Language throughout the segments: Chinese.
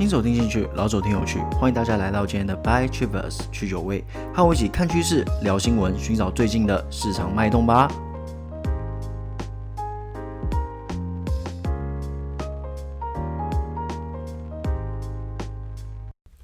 新手听进去，老手听有趣，欢迎大家来到今天的 By Travers 去酒味，和我一起看趋势、聊新闻，寻找最近的市场脉动吧。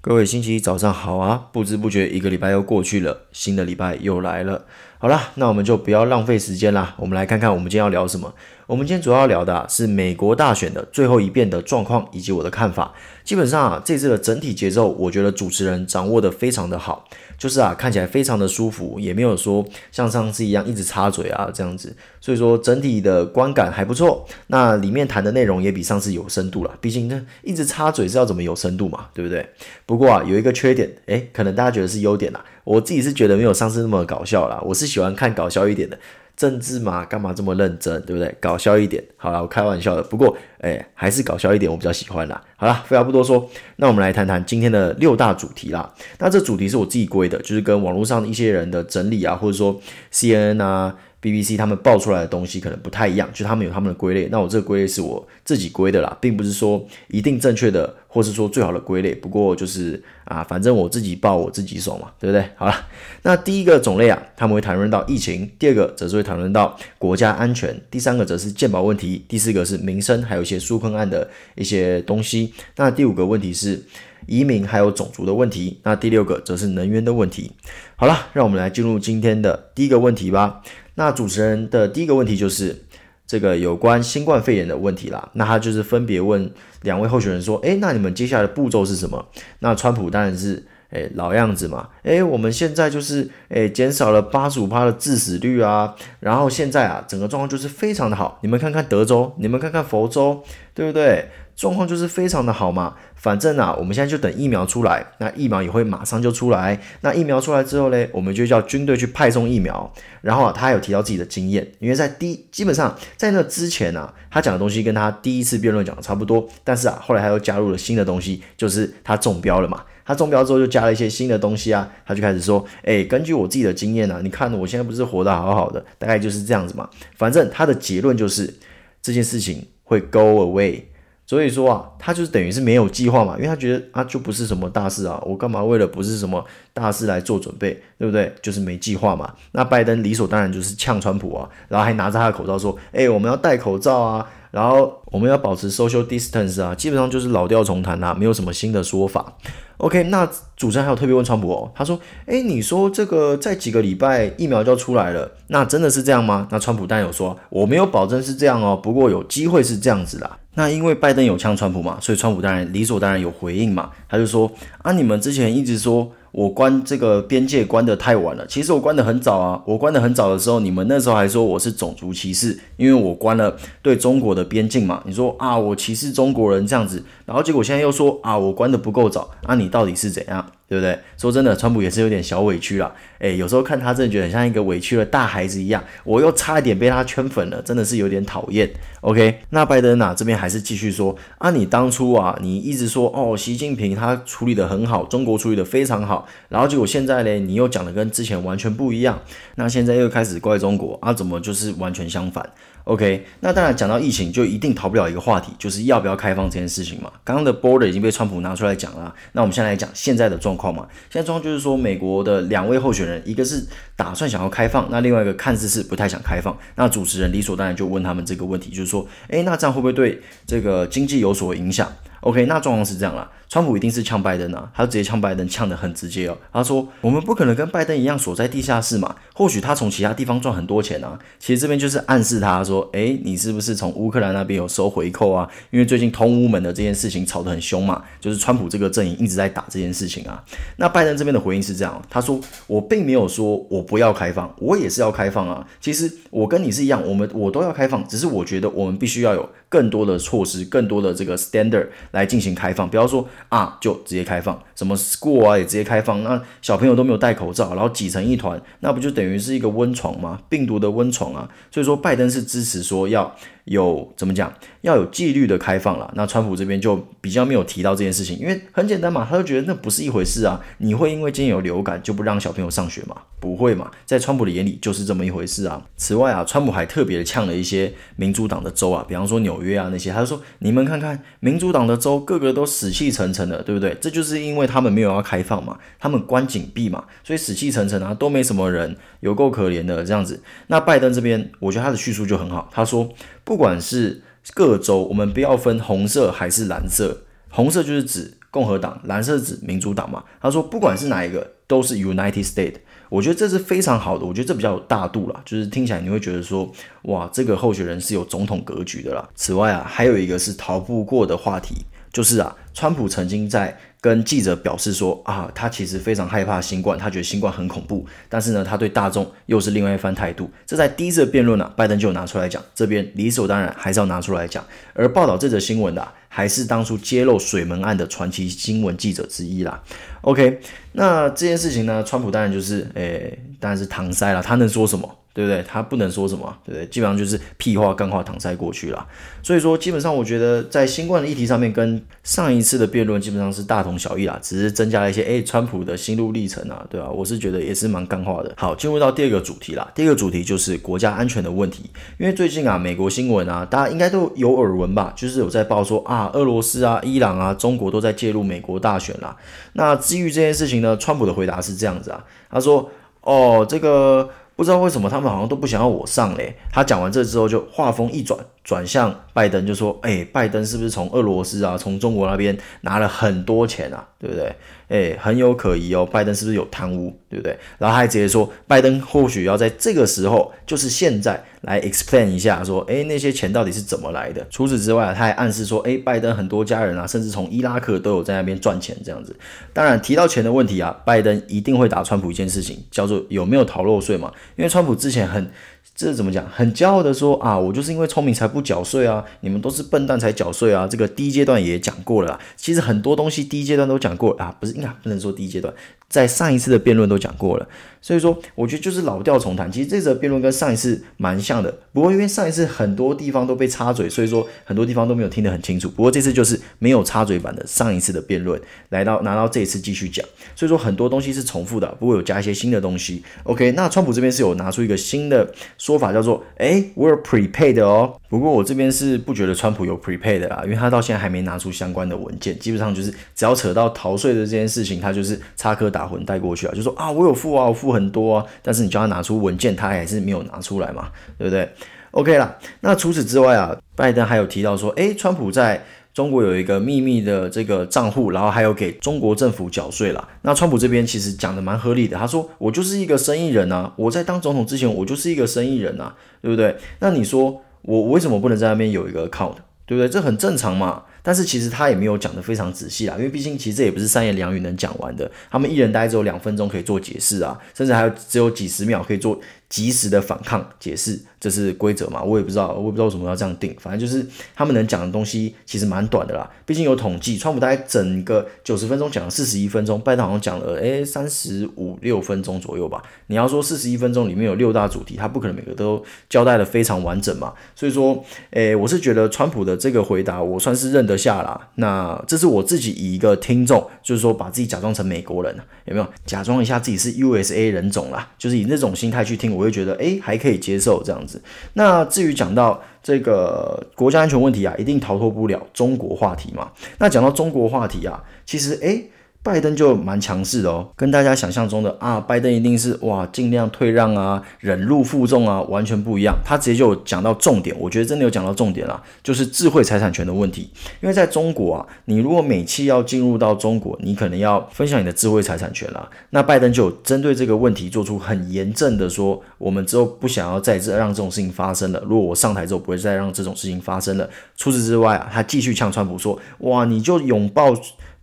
各位星期一早上好啊！不知不觉一个礼拜又过去了，新的礼拜又来了。好啦，那我们就不要浪费时间啦，我们来看看我们今天要聊什么。我们今天主要要聊的，是美国大选的最后一遍的状况以及我的看法。基本上啊，这次的整体节奏，我觉得主持人掌握得非常的好，就是啊，看起来非常的舒服，也没有说像上次一样一直插嘴啊这样子。所以说整体的观感还不错。那里面谈的内容也比上次有深度了，毕竟呢一直插嘴是要怎么有深度嘛，对不对？不过啊，有一个缺点，诶，可能大家觉得是优点啦。我自己是觉得没有上次那么搞笑啦，我是喜欢看搞笑一点的。政治嘛，干嘛这么认真，对不对？搞笑一点，好啦，我开玩笑的。不过，哎，还是搞笑一点，我比较喜欢啦。好啦，废话不多说，那我们来谈谈今天的六大主题啦。那这主题是我自己归的，就是跟网络上的一些人的整理啊，或者说 CNN 啊。BBC 他们爆出来的东西可能不太一样，就他们有他们的归类，那我这个归类是我自己归的啦，并不是说一定正确的，或是说最好的归类。不过就是啊，反正我自己报我自己手嘛，对不对？好了，那第一个种类啊，他们会谈论到疫情；第二个则是会谈论到国家安全；第三个则是健保问题；第四个是民生，还有一些纾困案的一些东西。那第五个问题是移民还有种族的问题。那第六个则是能源的问题。好了，让我们来进入今天的第一个问题吧。那主持人的第一个问题就是这个有关新冠肺炎的问题啦。那他就是分别问两位候选人说：“诶，那你们接下来的步骤是什么？”那川普当然是诶老样子嘛。诶，我们现在就是诶减少了八十五趴的致死率啊，然后现在啊整个状况就是非常的好。你们看看德州，你们看看佛州，对不对？状况就是非常的好嘛，反正啊，我们现在就等疫苗出来，那疫苗也会马上就出来。那疫苗出来之后呢，我们就叫军队去派送疫苗。然后啊，他有提到自己的经验，因为在第基本上在那之前啊，他讲的东西跟他第一次辩论讲的差不多，但是啊，后来他又加入了新的东西，就是他中标了嘛。他中标之后就加了一些新的东西啊，他就开始说，哎，根据我自己的经验啊，你看我现在不是活得好好的，大概就是这样子嘛。反正他的结论就是这件事情会 go away。所以说啊，他就是等于是没有计划嘛，因为他觉得啊，就不是什么大事啊，我干嘛为了不是什么大事来做准备，对不对？就是没计划嘛。那拜登理所当然就是呛川普啊，然后还拿着他的口罩说，哎，我们要戴口罩啊，然后我们要保持 social distance 啊，基本上就是老调重弹啊，没有什么新的说法。OK，那主持人还有特别问川普哦，他说：“诶，你说这个在几个礼拜疫苗就要出来了，那真的是这样吗？”那川普当然有说：“我没有保证是这样哦，不过有机会是这样子的。”那因为拜登有呛川普嘛，所以川普当然理所当然有回应嘛，他就说：“啊，你们之前一直说。”我关这个边界关的太晚了，其实我关的很早啊。我关的很早的时候，你们那时候还说我是种族歧视，因为我关了对中国的边境嘛。你说啊，我歧视中国人这样子，然后结果现在又说啊，我关的不够早，那、你到底是怎样？对不对？说真的，川普也是有点小委屈啦。诶，有时候看他真的觉得很像一个委屈的大孩子一样。我又差一点被他圈粉了，真的是有点讨厌。OK，那拜登啊这边还是继续说啊，你当初啊你一直说哦，习近平他处理得很好，中国处理得非常好，然后结果现在呢，你又讲的跟之前完全不一样，那现在又开始怪中国啊，怎么就是完全相反？OK，那当然讲到疫情，就一定逃不了一个话题，就是要不要开放这件事情嘛。刚刚的 border 已经被川普拿出来讲了，那我们现在来讲现在的状况嘛。现在状况就是说，美国的两位候选人，一个是打算想要开放，那另外一个看似是不太想开放。那主持人理所当然就问他们这个问题，就是说，诶，那这样会不会对这个经济有所影响？OK，那状况是这样啦，川普一定是呛拜登啊，他直接呛拜登，呛得很直接哦。他说：“我们不可能跟拜登一样锁在地下室嘛，或许他从其他地方赚很多钱啊。”其实这边就是暗示他说：“诶，你是不是从乌克兰那边有收回扣啊？因为最近通乌门的这件事情吵得很凶嘛，就是川普这个阵营一直在打这件事情啊。”那拜登这边的回应是这样，他说：“我并没有说我不要开放，我也是要开放啊。其实我跟你是一样，我们我都要开放，只是我觉得我们必须要有更多的措施，更多的这个 standard。”来进行开放，不要说啊，就直接开放，什么 school 啊也直接开放，那小朋友都没有戴口罩，然后挤成一团，那不就等于是一个温床吗？病毒的温床啊。所以说，拜登是支持说要有怎么讲，要有纪律的开放了。那川普这边就比较没有提到这件事情，因为很简单嘛，他就觉得那不是一回事啊。你会因为今天有流感就不让小朋友上学吗？不会嘛，在川普的眼里就是这么一回事啊。此外啊，川普还特别的呛了一些民主党的州啊，比方说纽约啊那些，他就说你们看看民主党的州个个都死气沉沉的，对不对？这就是因为他们没有要开放嘛，他们关紧闭嘛，所以死气沉沉啊，都没什么人，有够可怜的这样子。那拜登这边，我觉得他的叙述就很好，他说不管是各州，我们不要分红色还是蓝色，红色就是指共和党，蓝色指民主党嘛。他说不管是哪一个，都是 United States。我觉得这是非常好的，我觉得这比较有大度啦，就是听起来你会觉得说，哇，这个候选人是有总统格局的啦。此外啊，还有一个是逃不过的话题，就是啊，川普曾经在跟记者表示说啊，他其实非常害怕新冠，他觉得新冠很恐怖，但是呢，他对大众又是另外一番态度。这在第一次辩论啊，拜登就拿出来讲，这边理所当然还是要拿出来讲。而报道这则新闻的，还是当初揭露水门案的传奇新闻记者之一啦。OK，那这件事情呢，川普当然就是，诶、当然是搪塞了，他能说什么？对不对？他不能说什么，对不对？基本上就是屁话、干话搪塞过去了。所以说，基本上我觉得在新冠的议题上面，跟上一次的辩论基本上是大同小异啦，只是增加了一些，诶，川普的心路历程啊，对吧？我是觉得也是蛮干话的。好，进入到第二个主题啦。第二个主题就是国家安全的问题，因为最近啊，美国新闻啊，大家应该都有耳闻吧，就是有在报说啊，俄罗斯啊、伊朗啊、中国都在介入美国大选啦。那基于这件事情呢，川普的回答是这样子啊，他说，哦，这个。不知道为什么他们好像都不想要我上嘞。他讲完这之后，就话锋一转，转向拜登，就说：“哎，拜登是不是从俄罗斯啊，从中国那边拿了很多钱啊？对不对？哎，很有可疑哦。拜登是不是有贪污？对不对？然后他还直接说，拜登或许要在这个时候，就是现在。”来 explain 一下，说，诶，那些钱到底是怎么来的？除此之外，他还暗示说，诶，拜登很多家人啊，甚至从伊拉克都有在那边赚钱，这样子。当然，提到钱的问题啊，拜登一定会打川普一件事情，叫做有没有逃漏税嘛？因为川普之前很。这怎么讲？很骄傲的说啊，我就是因为聪明才不不缴税啊，你们都是笨蛋才缴税啊。这个第一阶段也讲过了啦，其实很多东西第一阶段都讲过啊，不是应该不能说第一阶段，在上一次的辩论都讲过了。所以说，我觉得就是老调重弹。其实这则辩论跟上一次蛮像的，不过因为上一次很多地方都被插嘴，所以说很多地方都没有听得很清楚。不过这次就是没有插嘴版的上一次的辩论，来到拿到这一次继续讲。所以说很多东西是重复的，不过有加一些新的东西。OK，那川普这边是有拿出一个新的。说法叫做，哎，we're prepared 哦。不过我这边是不觉得川普有 prepaid 的啦，因为他到现在还没拿出相关的文件，基本上就是只要扯到逃税的这件事情，他就是插科打诨带过去啊，就说啊，我有付啊，我付很多啊，但是你叫他拿出文件，他还是没有拿出来嘛，对不对？OK 啦，那除此之外啊，拜登还有提到说，哎，川普在。中国有一个秘密的这个账户，然后还有给中国政府缴税啦。那川普这边其实讲的蛮合理的，他说我就是一个生意人啊，我在当总统之前我就是一个生意人啊，对不对？那你说我为什么不能在那边有一个 account，对不对？这很正常嘛。但是其实他也没有讲的非常仔细啊，因为毕竟其实这也不是三言两语能讲完的，他们一人大概只有两分钟可以做解释啊，甚至还有只有几十秒可以做。及时的反抗解释，这是规则嘛？我也不知道，我也不知道为什么要这样定。反正就是他们能讲的东西其实蛮短的啦。毕竟有统计，川普大概整个九十分钟讲了四十一分钟，拜登好像讲了诶三十五六分钟左右吧。你要说四十一分钟里面有六大主题，他不可能每个都交代的非常完整嘛。所以说，诶，我是觉得川普的这个回答我算是认得下啦。那这是我自己以一个听众，就是说把自己假装成美国人，有没有？假装一下自己是 USA 人种啦，就是以那种心态去听。我会觉得，诶，还可以接受这样子。那至于讲到这个国家安全问题啊，一定逃脱不了中国话题嘛。那讲到中国话题啊，其实，诶。拜登就蛮强势的哦，跟大家想象中的啊，拜登一定是哇尽量退让啊，忍辱负重啊，完全不一样。他直接就讲到重点，我觉得真的有讲到重点啦，就是智慧财产权的问题。因为在中国啊，你如果美企要进入到中国，你可能要分享你的智慧财产权啦。那拜登就针对这个问题做出很严正的说，我们之后不想要再这让这种事情发生了。如果我上台之后不会再让这种事情发生了。除此之外啊，他继续呛川普说，哇，你就拥抱。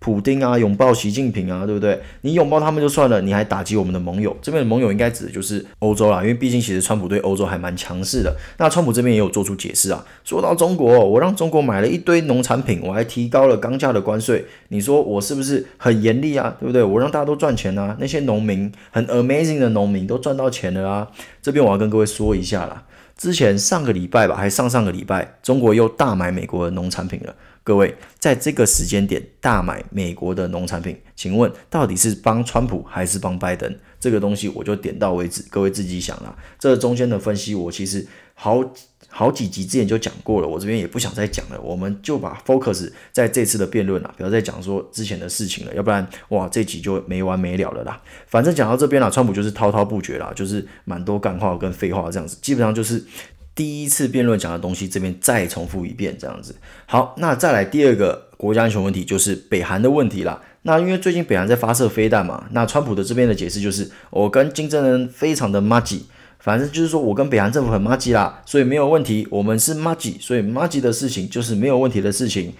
普丁啊，拥抱习近平啊，对不对？你拥抱他们就算了，你还打击我们的盟友。这边的盟友应该指的就是欧洲啦，因为毕竟其实川普对欧洲还蛮强势的。那川普这边也有做出解释啊，说到中国，我让中国买了一堆农产品，我还提高了钢价的关税。你说我是不是很严厉啊？对不对？我让大家都赚钱啊，那些农民很 amazing 的农民都赚到钱了啊。这边我要跟各位说一下啦。之前上个礼拜吧，还上上个礼拜，中国又大买美国的农产品了。各位，在这个时间点大买美国的农产品，请问到底是帮川普还是帮拜登？这个东西我就点到为止，各位自己想啦。这中间的分析，我其实好好几集之前就讲过了，我这边也不想再讲了。我们就把 focus 在这次的辩论啦，不要再讲说之前的事情了，要不然哇，这集就没完没了了啦。反正讲到这边啦，川普就是滔滔不绝啦，就是蛮多干话跟废话这样子，基本上就是。第一次辩论讲的东西，这边再重复一遍，这样子。好，那再来第二个国家安全问题，就是北韩的问题啦。那因为最近北韩在发射飞弹嘛，那川普的这边的解释就是，我跟金正恩非常的麻吉，反正就是说我跟北韩政府很麻吉啦，所以没有问题。我们是麻吉，所以麻吉的事情就是没有问题的事情。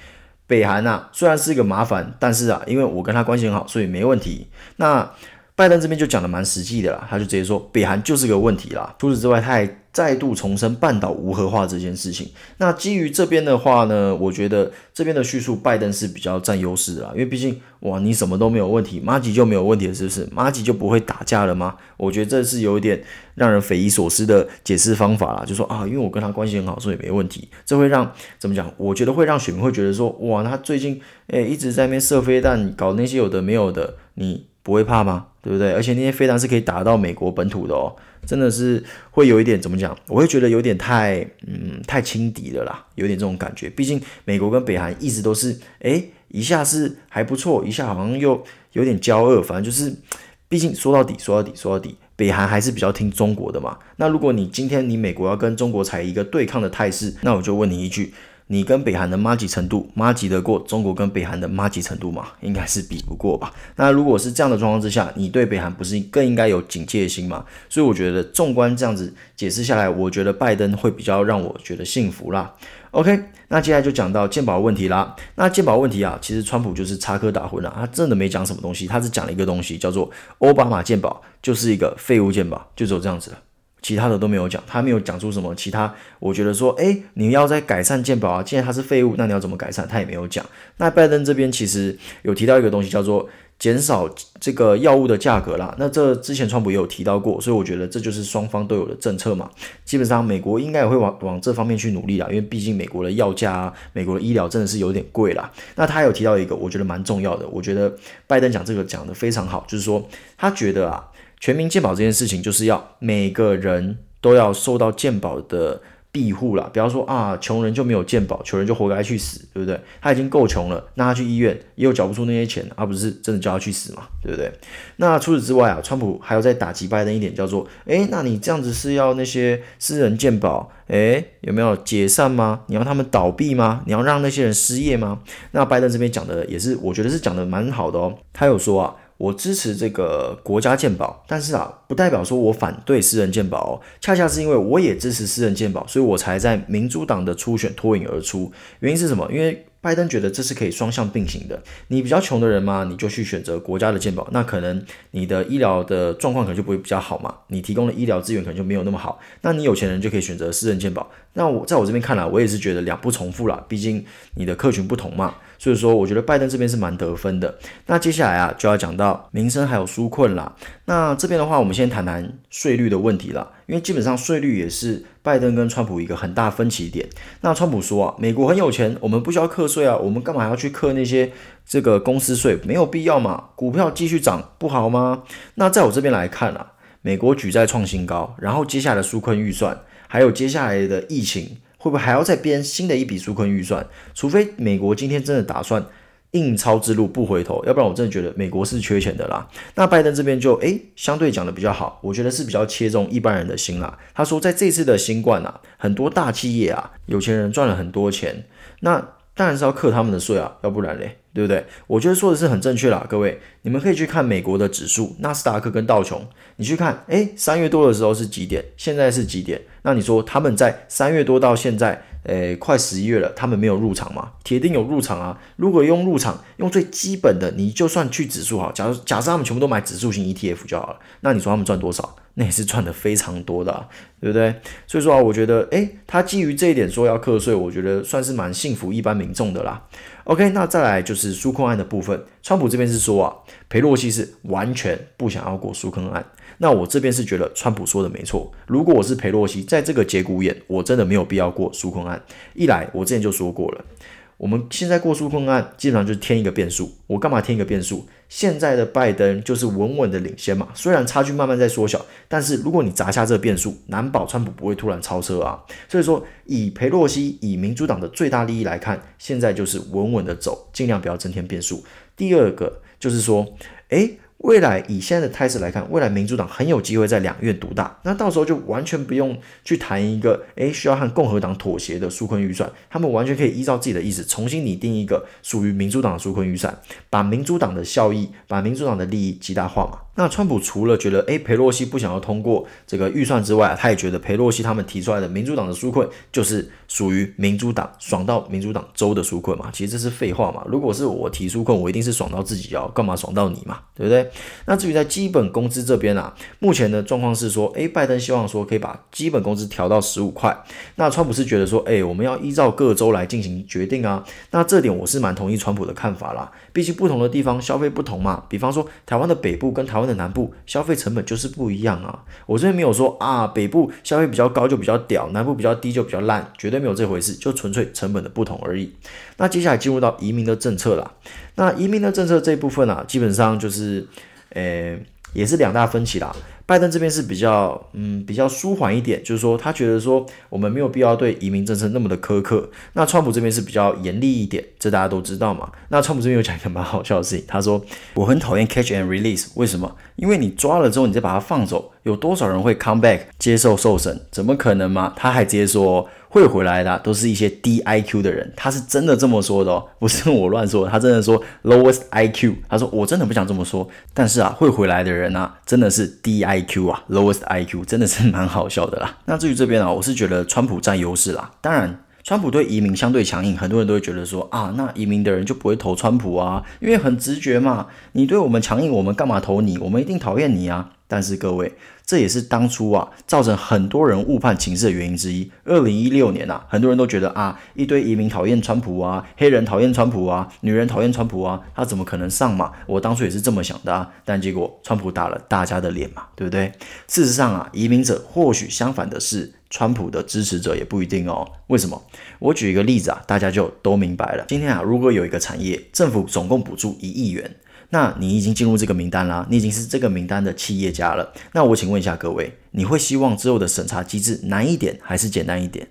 北韩啊，虽然是一个麻烦，但是啊，因为我跟他关系很好，所以没问题。那拜登这边就讲的蛮实际的啦，他就直接说北韩就是个问题啦。除此之外，他还再度重申半岛无核化这件事情。那基于这边的话呢，我觉得这边的叙述拜登是比较占优势的啦，因为毕竟哇，你什么都没有问题，马吉就没有问题了，是不是？马吉就不会打架了吗？我觉得这是有一点让人匪夷所思的解释方法啦，就说啊，因为我跟他关系很好，所以没问题。这会让怎么讲？我觉得会让选民会觉得说，哇，他最近诶一直在那边射飞弹，搞那些有的没有的，你不会怕吗？对不对？而且那些飞弹是可以打到美国本土的哦，真的是会有一点怎么讲？我会觉得有点太嗯太轻敌了啦，有点这种感觉。毕竟美国跟北韩一直都是哎一下是还不错，一下好像又有点交恶。反正就是，毕竟说到底说到底说到底，北韩还是比较听中国的嘛。那如果你今天你美国要跟中国采一个对抗的态势，那我就问你一句。你跟北韩的麻吉程度，麻吉得过中国跟北韩的麻吉程度吗？应该是比不过吧。那如果是这样的状况之下，你对北韩不是更应该有警戒心吗？所以我觉得，纵观这样子解释下来，我觉得拜登会比较让我觉得幸福啦。OK，那接下来就讲到鉴宝问题啦。那鉴宝问题啊，其实川普就是插科打诨了，他真的没讲什么东西，他只讲了一个东西，叫做奥巴马鉴宝就是一个废物鉴宝，就只有这样子了。其他的都没有讲，他没有讲出什么其他。我觉得说，诶，你要在改善健保啊，既然它是废物，那你要怎么改善？他也没有讲。那拜登这边其实有提到一个东西，叫做减少这个药物的价格啦。那这之前川普也有提到过，所以我觉得这就是双方都有的政策嘛。基本上美国应该也会往往这方面去努力啦，因为毕竟美国的药价啊，美国的医疗真的是有点贵啦。那他有提到一个，我觉得蛮重要的，我觉得拜登讲这个讲得非常好，就是说他觉得啊。全民健保这件事情，就是要每个人都要受到健保的庇护啦。比方说啊，穷人就没有健保，穷人就活该去死，对不对？他已经够穷了，那他去医院也有缴不出那些钱，而不是真的叫他去死嘛，对不对？那除此之外啊，川普还要再打击拜登一点，叫做，诶，那你这样子是要那些私人健保，诶，有没有解散吗？你要他们倒闭吗？你要让那些人失业吗？那拜登这边讲的也是，我觉得是讲的蛮好的哦。他有说啊。我支持这个国家健保，但是啊，不代表说我反对私人健保。恰恰是因为我也支持私人健保，所以我才在民主党的初选脱颖而出。原因是什么？因为拜登觉得这是可以双向并行的。你比较穷的人嘛，你就去选择国家的健保，那可能你的医疗的状况可能就不会比较好嘛，你提供的医疗资源可能就没有那么好。那你有钱人就可以选择私人健保。那我在我这边看来，我也是觉得两不重复啦，毕竟你的客群不同嘛。所以说，我觉得拜登这边是蛮得分的。那接下来啊，就要讲到民生还有纾困啦。那这边的话，我们先谈谈税率的问题啦。因为基本上税率也是拜登跟川普一个很大分歧点。那川普说啊，美国很有钱，我们不需要课税啊，我们干嘛要去课那些这个公司税？没有必要嘛。股票继续涨不好吗？那在我这边来看啊，美国举债创新高，然后接下来的纾困预算，还有接下来的疫情。会不会还要再编新的一笔纾困预算？除非美国今天真的打算印钞之路不回头，要不然我真的觉得美国是缺钱的啦。那拜登这边就诶相对讲的比较好，我觉得是比较切中一般人的心啦。他说在这次的新冠啊，很多大企业啊，有钱人赚了很多钱，那当然是要克他们的税啊，要不然嘞。对不对？我觉得说的是很正确啦，各位，你们可以去看美国的指数，纳斯达克跟道琼，你去看，诶，三月多的时候是几点？现在是几点？那你说他们在三月多到现在，诶，快十一月了，他们没有入场吗？铁定有入场啊！如果用入场，用最基本的，你就算去指数好，假如假设他们全部都买指数型 ETF 就好了，那你说他们赚多少？那也是赚的非常多的，对不对？所以说啊，我觉得，诶，他基于这一点说要课税，我觉得算是蛮幸福一般民众的啦。OK，那再来就是纾困案的部分，川普这边是说啊，裴洛西是完全不想要过纾困案。那我这边是觉得川普说的没错，如果我是裴洛西，在这个节骨眼，我真的没有必要过纾困案。一来，我之前就说过了。我们现在过纾困案，基本上就是添一个变数。我干嘛添一个变数？现在的拜登就是稳稳的领先嘛，虽然差距慢慢在缩小，但是如果你砸下这个变数，难保川普不会突然超车啊。所以说，以裴洛西以民主党的最大利益来看，现在就是稳稳的走，尽量不要增添变数。第二个就是说，诶。未来以现在的态势来看，未来民主党很有机会在两院独大，那到时候就完全不用去谈一个诶需要和共和党妥协的纾困预算，他们完全可以依照自己的意思重新拟定一个属于民主党的纾困预算，把民主党的效益、把民主党的利益极大化嘛。那川普除了觉得诶裴洛西不想要通过这个预算之外，他也觉得裴洛西他们提出来的民主党的纾困就是属于民主党爽到民主党州的纾困嘛。其实这是废话嘛。如果是我提纾困，我一定是爽到自己要，干嘛爽到你嘛？对不对？那至于在基本工资这边啊，目前的状况是说，诶拜登希望说可以把基本工资调到十五块。那川普是觉得说，诶我们要依照各州来进行决定啊。那这点我是蛮同意川普的看法啦。毕竟不同的地方消费不同嘛。比方说台湾的北部跟台湾的南部消费成本就是不一样啊！我这边没有说啊，北部消费比较高就比较屌，南部比较低就比较烂，绝对没有这回事，就纯粹成本的不同而已。那接下来进入到移民的政策啦，那移民的政策这一部分啊，基本上就是，诶，也是两大分歧啦。拜登这边是比较，嗯，比较舒缓一点，就是说他觉得说我们没有必要对移民政策那么的苛刻。那川普这边是比较严厉一点，这大家都知道嘛。那川普这边有讲一个蛮好笑的事情，他说我很讨厌 catch and release，为什么？因为你抓了之后，你再把它放走，有多少人会 come back 接受受审？怎么可能嘛？他还直接说。会回来的，都是一些低 IQ 的人，他是真的这么说的哦，不是我乱说，他真的说 lowest IQ，他说我真的不想这么说，但是啊，会回来的人啊，真的是低 IQ 啊，lowest IQ，真的是蛮好笑的啦。那至于这边啊，我是觉得川普占优势啦，当然。川普对移民相对强硬，很多人都会觉得说啊，那移民的人就不会投川普啊，因为很直觉嘛，你对我们强硬，我们干嘛投你？我们一定讨厌你啊！但是各位，这也是当初啊造成很多人误判情势的原因之一。二零一六年啊，很多人都觉得啊，一堆移民讨厌川普啊，黑人讨厌川普啊，女人讨厌川普啊，他怎么可能上嘛？我当初也是这么想的啊，但结果川普打了大家的脸嘛，对不对？事实上啊，移民者或许相反的是。川普的支持者也不一定哦。为什么？我举一个例子啊，大家就都明白了。今天啊，如果有一个产业，政府总共补助一亿元，那你已经进入这个名单啦，你已经是这个名单的企业家了。那我请问一下各位，你会希望之后的审查机制难一点还是简单一点？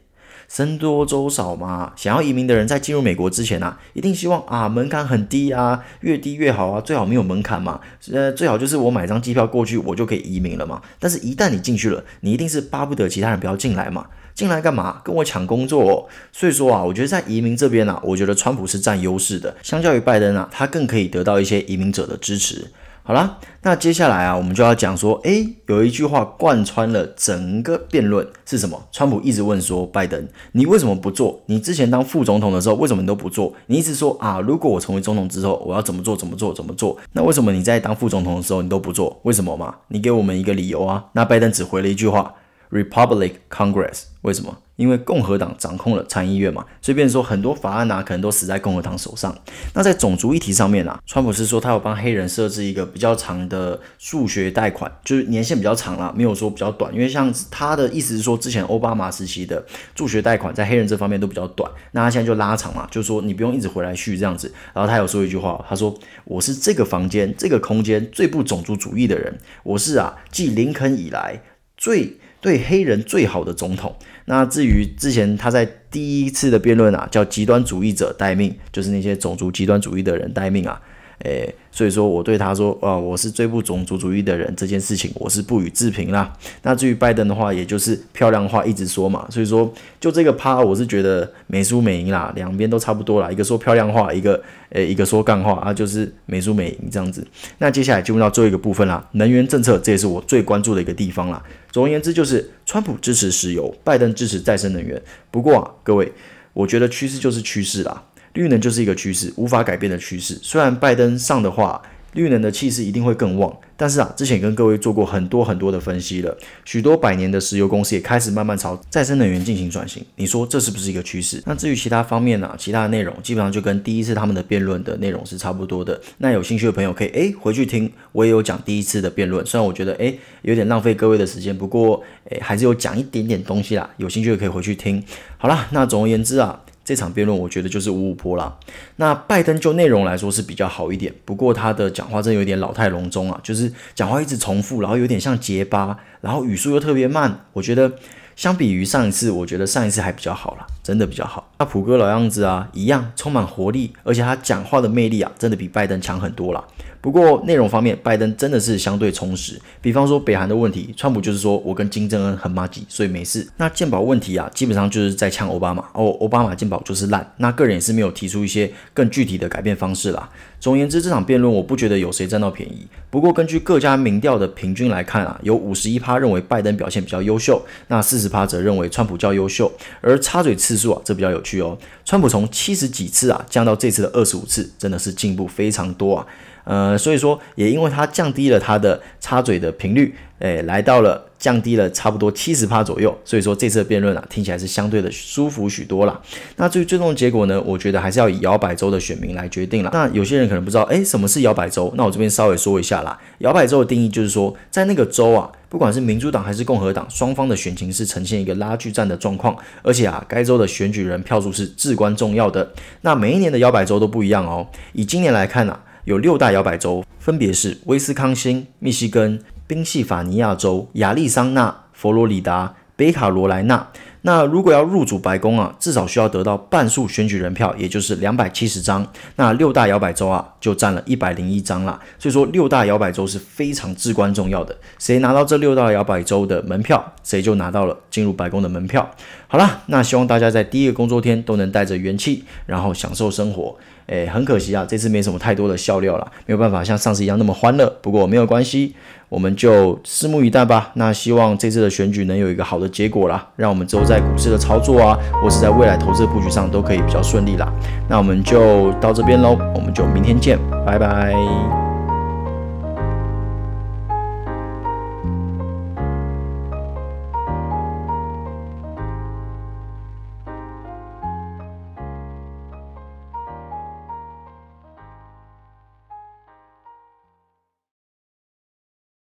僧多粥少嘛，想要移民的人在进入美国之前啊，一定希望啊门槛很低啊，越低越好啊，最好没有门槛嘛，呃最好就是我买张机票过去，我就可以移民了嘛。但是，一旦你进去了，你一定是巴不得其他人不要进来嘛，进来干嘛？跟我抢工作哦。所以说啊，我觉得在移民这边啊，我觉得川普是占优势的，相较于拜登啊，他更可以得到一些移民者的支持。好啦，那接下来啊，我们就要讲说，诶，有一句话贯穿了整个辩论是什么？川普一直问说，拜登，你为什么不做？你之前当副总统的时候，为什么你都不做？你一直说啊，如果我成为总统之后，我要怎么做？怎么做？怎么做？那为什么你在当副总统的时候你都不做？为什么嘛？你给我们一个理由啊。那拜登只回了一句话：Republic Congress。为什么？因为共和党掌控了参议院嘛，所以变成说很多法案啊，可能都死在共和党手上。那在种族议题上面啊，川普是说他有帮黑人设置一个比较长的助学贷款，就是年限比较长啦，没有说比较短。因为像他的意思是说，之前奥巴马时期的助学贷款在黑人这方面都比较短，那他现在就拉长嘛，就是说你不用一直回来续这样子。然后他有说一句话，他说：“我是这个房间这个空间最不种族主义的人，我是啊，继林肯以来最对黑人最好的总统。”那至于之前他在第一次的辩论啊，叫极端主义者待命，就是那些种族极端主义的人待命啊。诶，所以说我对他说，啊，我是最不种族主义的人，这件事情我是不予置评啦。那至于拜登的话，也就是漂亮话一直说嘛，所以说就这个趴，我是觉得没输没赢啦，两边都差不多啦，一个说漂亮话，一个诶，一个说干话啊，就是没输没赢这样子。那接下来进入到最后一个部分啦，能源政策，这也是我最关注的一个地方啦。总而言之，就是川普支持石油，拜登支持再生能源。不过啊，各位，我觉得趋势就是趋势啦。绿能就是一个趋势，无法改变的趋势。虽然拜登上的话，绿能的气势一定会更旺。但是啊，之前跟各位做过很多很多的分析了，许多百年的石油公司也开始慢慢朝再生能源进行转型。你说这是不是一个趋势？那至于其他方面呢、其他的内容基本上就跟第一次他们的辩论的内容是差不多的。那有兴趣的朋友可以诶回去听，我也有讲第一次的辩论。虽然我觉得诶有点浪费各位的时间，不过诶还是有讲一点点东西啦。有兴趣的可以回去听。好啦，那总而言之啊。这场辩论我觉得就是五五波啦。那拜登就内容来说是比较好一点，不过他的讲话真有点老态龙钟啊，就是讲话一直重复，然后有点像结巴，然后语速又特别慢。我觉得相比于上一次，我觉得上一次还比较好啦，真的比较好。那普哥老样子啊，一样充满活力，而且他讲话的魅力啊，真的比拜登强很多啦。不过内容方面，拜登真的是相对充实。比方说北韩的问题，川普就是说我跟金正恩很麻吉，所以没事。那健保问题啊，基本上就是在呛奥巴马哦，奥巴马健保就是烂。那个人也是没有提出一些更具体的改变方式啦。总而言之，这场辩论我不觉得有谁占到便宜。不过根据各家民调的平均来看啊，有五十一趴认为拜登表现比较优秀，那四十趴则认为川普较优秀。而插嘴吃次数啊，这比较有趣哦。川普从七十几次啊降到这次的二十五次，真的是进步非常多啊。呃，所以说也因为它降低了它的插嘴的频率，诶，来到了降低了差不多七十趴左右，所以说这次的辩论啊，听起来是相对的舒服许多啦。那至于最终的结果呢，我觉得还是要以摇摆州的选民来决定了。那有些人可能不知道，诶，什么是摇摆州？那我这边稍微说一下啦。摇摆州的定义就是说，在那个州啊，不管是民主党还是共和党，双方的选情是呈现一个拉锯战的状况，而且啊，该州的选举人票数是至关重要的。那每一年的摇摆州都不一样哦。以今年来看呢、啊。有六大摇摆州，分别是威斯康星、密西根、宾夕法尼亚州、亚利桑那、佛罗里达、北卡罗来纳。那如果要入主白宫啊，至少需要得到半数选举人票，也就是两百七十张。那六大摇摆州啊，就占了一百零一张啦。所以说，六大摇摆州是非常至关重要的。谁拿到这六大摇摆州的门票，谁就拿到了进入白宫的门票。好啦，那希望大家在第一个工作天都能带着元气，然后享受生活。诶，很可惜啊，这次没什么太多的笑料了，没有办法像上次一样那么欢乐。不过没有关系。我们就拭目以待吧。那希望这次的选举能有一个好的结果啦，让我们之后在股市的操作啊，或是在未来投资的布局上都可以比较顺利啦。那我们就到这边喽，我们就明天见，拜拜。